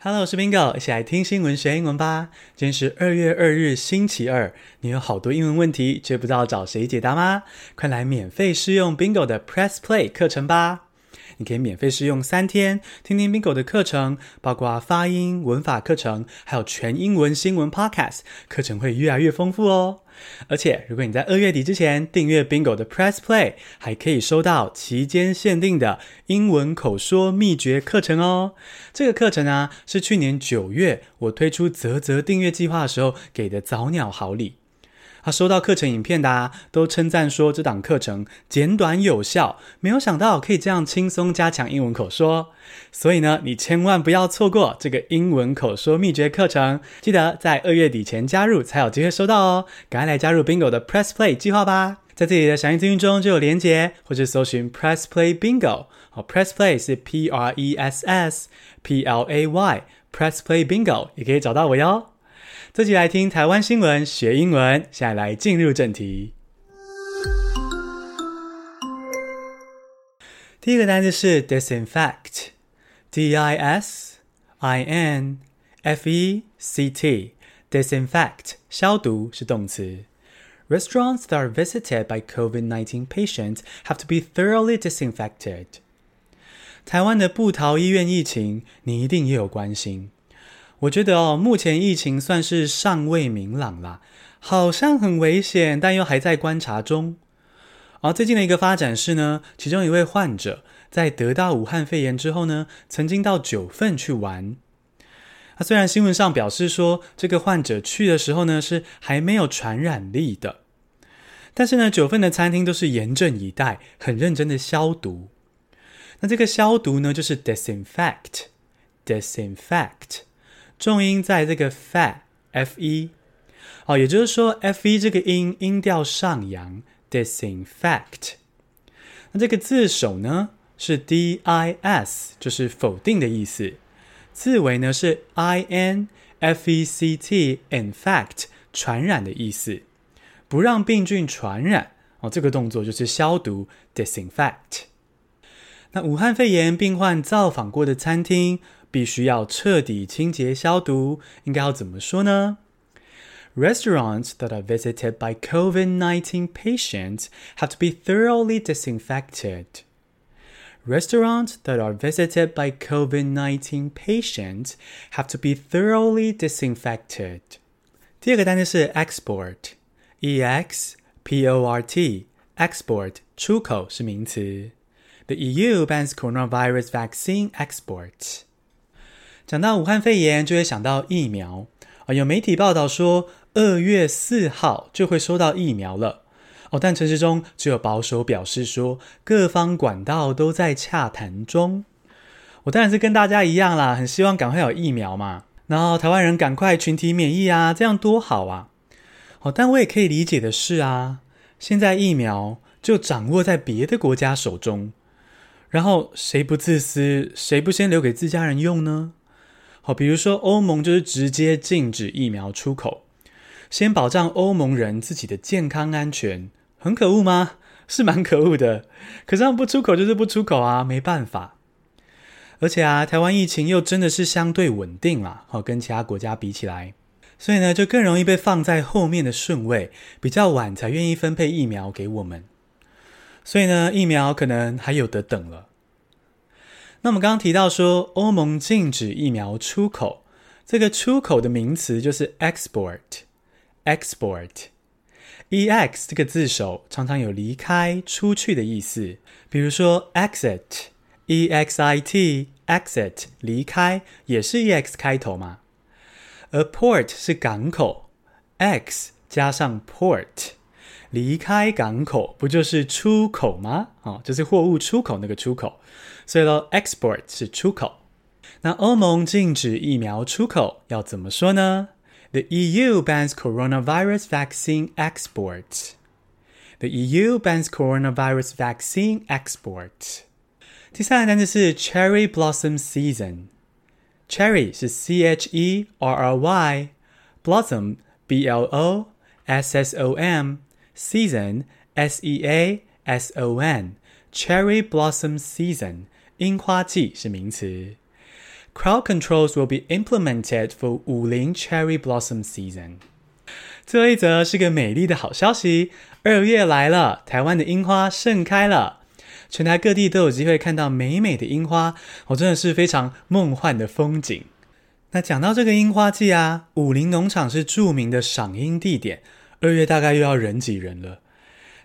Hello，我是 Bingo，一起来听新闻学英文吧。今天是二月二日，星期二。你有好多英文问题，却不知道找谁解答吗？快来免费试用 Bingo 的 Press Play 课程吧！你可以免费试用三天，听听 Bingo 的课程，包括发音、文法课程，还有全英文新闻 Podcast，课程会越来越丰富哦。而且，如果你在二月底之前订阅 Bingo 的 Press Play，还可以收到期间限定的英文口说秘诀课程哦。这个课程啊，是去年九月我推出啧啧订阅计划的时候给的早鸟好礼。收到课程影片的啊，都称赞说这档课程简短有效，没有想到可以这样轻松加强英文口说。所以呢，你千万不要错过这个英文口说秘诀课程，记得在二月底前加入才有机会收到哦。赶快来加入 Bingo 的 Press Play 计划吧，在这里的详细资讯中就有连结，或者搜寻 Press Play Bingo。好，Press Play 是 P R E S S P L A Y，Press Play Bingo 也可以找到我哟。这集来听台湾新闻学英文，现在来进入正题。第一个单词是 disinfect，D I S I N F E C T，disinfect 消毒是动词。Restaurants that are visited by COVID-19 patients have to be thoroughly disinfected。台湾的部桃医院疫情，你一定也有关心。我觉得哦，目前疫情算是尚未明朗啦，好像很危险，但又还在观察中。而最近的一个发展是呢，其中一位患者在得到武汉肺炎之后呢，曾经到九份去玩。那虽然新闻上表示说，这个患者去的时候呢是还没有传染力的，但是呢，九份的餐厅都是严阵以待，很认真的消毒。那这个消毒呢，就是 disinfect，disinfect。重音在这个 fat f e，哦，也就是说 f-e 这个音音调上扬，disinfect。那这个字首呢是 d-i-s，就是否定的意思。字尾呢是 i-n-f-e-c-t，infect，传染的意思，不让病菌传染。哦，这个动作就是消毒，disinfect。那武汉肺炎病患造访过的餐厅，必须要彻底清洁消毒，应该要怎么说呢？Restaurants that are visited by COVID-19 patients have to be thoroughly disinfected. Restaurants that are visited by COVID-19 patients have to be thoroughly disinfected. 第二个单词是 export，E-X-P-O-R-T，export 出口是名词。The EU bans coronavirus vaccine exports. 讲到武汉肺炎，就会想到疫苗啊。有媒体报道说，二月四号就会收到疫苗了哦。但陈时中只有保守表示说，各方管道都在洽谈中。我当然是跟大家一样啦，很希望赶快有疫苗嘛，然后台湾人赶快群体免疫啊，这样多好啊。哦，但我也可以理解的是啊，现在疫苗就掌握在别的国家手中，然后谁不自私，谁不先留给自家人用呢？好，比如说欧盟就是直接禁止疫苗出口，先保障欧盟人自己的健康安全，很可恶吗？是蛮可恶的。可是他们不出口就是不出口啊，没办法。而且啊，台湾疫情又真的是相对稳定啦，好，跟其他国家比起来，所以呢，就更容易被放在后面的顺位，比较晚才愿意分配疫苗给我们。所以呢，疫苗可能还有得等了。那我们刚刚提到说，欧盟禁止疫苗出口，这个出口的名词就是 export，export，ex 这个字首常常有离开、出去的意思，比如说 exit，e-x-i-t，exit 离开也是 ex 开头嘛，而 port 是港口，x 加上 port。离开港口不就是出口吗？哦，就是货物出口那个出口，所以咯 export 是出口。那欧盟禁止疫苗出口要怎么说呢？The EU bans coronavirus vaccine exports. The EU bans coronavirus vaccine exports. 第三个单词是 cherry blossom season。Cherry 是 C H E R R Y，blossom B L O S S O M。 Season, S-E-A-S-O-N, cherry blossom season, 樱花季是名词。Crowd controls will be implemented for 武陵 cherry blossom season。最后一则是个美丽的好消息，二月来了，台湾的樱花盛开了，全台各地都有机会看到美美的樱花，哦，真的是非常梦幻的风景。那讲到这个樱花季啊，武陵农场是著名的赏樱地点，二月大概又要人挤人了。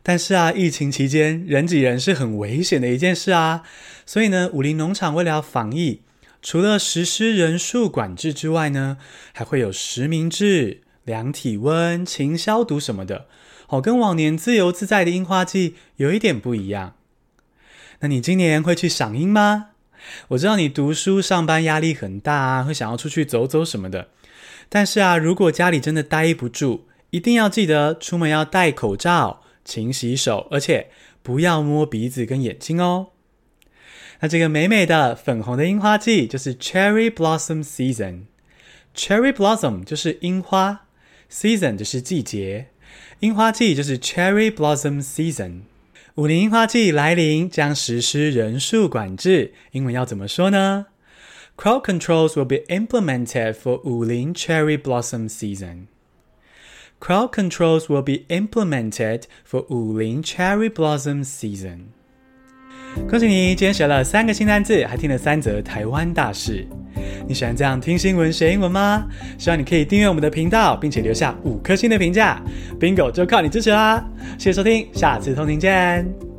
但是啊，疫情期间人挤人是很危险的一件事啊，所以呢，武陵农场为了要防疫，除了实施人数管制之外呢，还会有实名制、量体温、勤消毒什么的，哦，跟往年自由自在的樱花季有一点不一样。那你今年会去赏樱吗？我知道你读书上班压力很大啊，会想要出去走走什么的。但是啊，如果家里真的待不住，一定要记得出门要戴口罩。勤洗手，而且不要摸鼻子跟眼睛哦。那这个美美的粉红的樱花季就是 Cherry Blossom Season。Cherry Blossom 就是樱花，Season 就是季节，樱花季就是 Cherry Blossom Season。武陵樱花季来临，将实施人数管制，英文要怎么说呢？Crowd controls will be implemented for 武陵 Cherry Blossom Season。Crowd controls will be implemented for Wuling cherry blossom season。恭喜你，今天学了三个新单字，还听了三则台湾大事。你喜欢这样听新闻学英文吗？希望你可以订阅我们的频道，并且留下五颗星的评价。Bingo 就靠你支持啦！谢谢收听，下次通勤见。